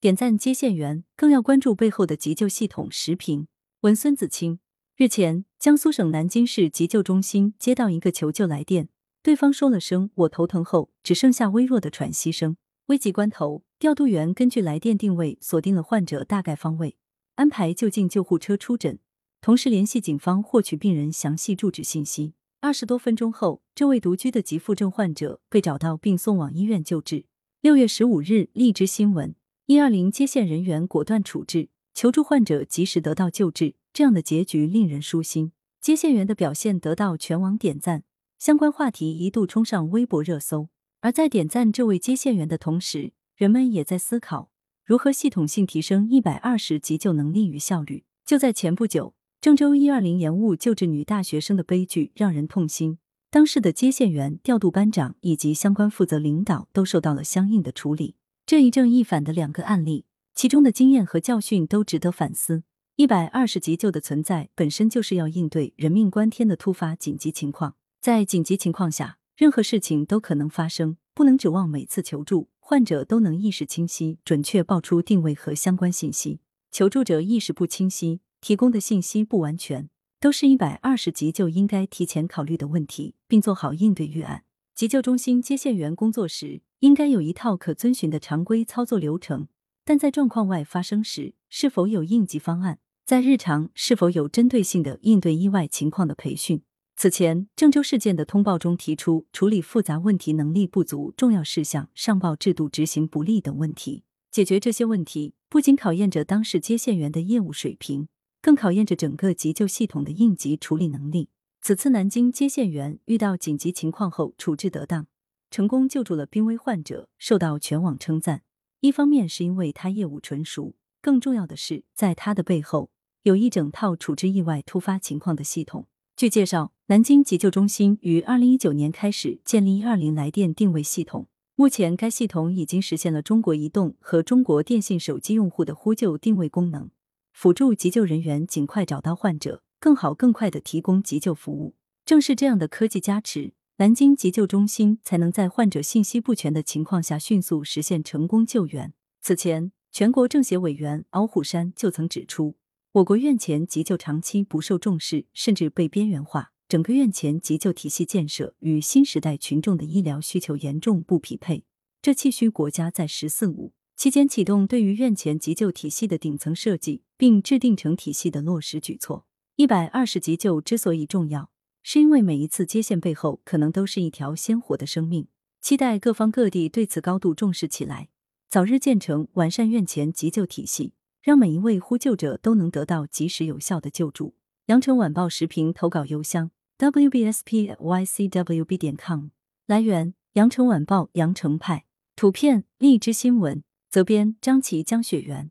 点赞接线员，更要关注背后的急救系统。时评文孙子清。日前，江苏省南京市急救中心接到一个求救来电，对方说了声“我头疼”后，只剩下微弱的喘息声。危急关头，调度员根据来电定位锁定了患者大概方位，安排就近救护车出诊，同时联系警方获取病人详细住址信息。二十多分钟后，这位独居的急腹症患者被找到并送往医院救治。六月十五日，荔枝新闻。一二零接线人员果断处置，求助患者及时得到救治，这样的结局令人舒心。接线员的表现得到全网点赞，相关话题一度冲上微博热搜。而在点赞这位接线员的同时，人们也在思考如何系统性提升一百二十急救能力与效率。就在前不久，郑州一二零延误救治女大学生的悲剧让人痛心，当事的接线员、调度班长以及相关负责领导都受到了相应的处理。这一正一反的两个案例，其中的经验和教训都值得反思。一百二十急救的存在本身就是要应对人命关天的突发紧急情况，在紧急情况下，任何事情都可能发生，不能指望每次求助患者都能意识清晰、准确报出定位和相关信息。求助者意识不清晰，提供的信息不完全，都是一百二十急救应该提前考虑的问题，并做好应对预案。急救中心接线员工作时，应该有一套可遵循的常规操作流程，但在状况外发生时，是否有应急方案？在日常是否有针对性的应对意外情况的培训？此前郑州事件的通报中提出，处理复杂问题能力不足、重要事项上报制度执行不力等问题。解决这些问题，不仅考验着当事接线员的业务水平，更考验着整个急救系统的应急处理能力。此次南京接线员遇到紧急情况后处置得当，成功救助了濒危患者，受到全网称赞。一方面是因为他业务纯熟，更重要的是在他的背后有一整套处置意外突发情况的系统。据介绍，南京急救中心于二零一九年开始建立一二零来电定位系统，目前该系统已经实现了中国移动和中国电信手机用户的呼救定位功能，辅助急救人员尽快找到患者。更好、更快的提供急救服务。正是这样的科技加持，南京急救中心才能在患者信息不全的情况下迅速实现成功救援。此前，全国政协委员敖虎山就曾指出，我国院前急救长期不受重视，甚至被边缘化，整个院前急救体系建设与新时代群众的医疗需求严重不匹配。这气需国家在“十四五”期间启动对于院前急救体系的顶层设计，并制定成体系的落实举措。一百二十急救之所以重要，是因为每一次接线背后可能都是一条鲜活的生命。期待各方各地对此高度重视起来，早日建成完善院前急救体系，让每一位呼救者都能得到及时有效的救助。羊城晚报时评投稿邮箱：wbspycwb 点 com。来源：羊城晚报羊城派。图片：荔枝新闻。责编：张琪、江雪源。